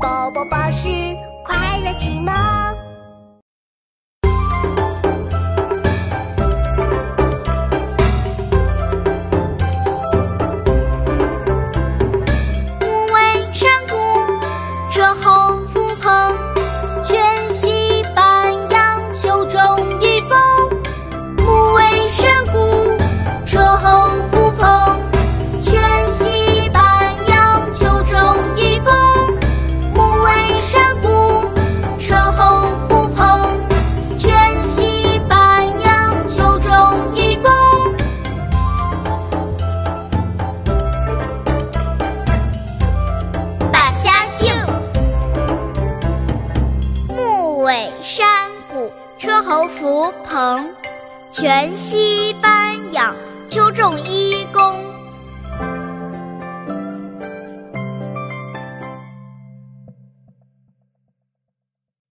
宝宝巴士快乐启蒙。尾山谷车侯福鹏泉溪班养秋种一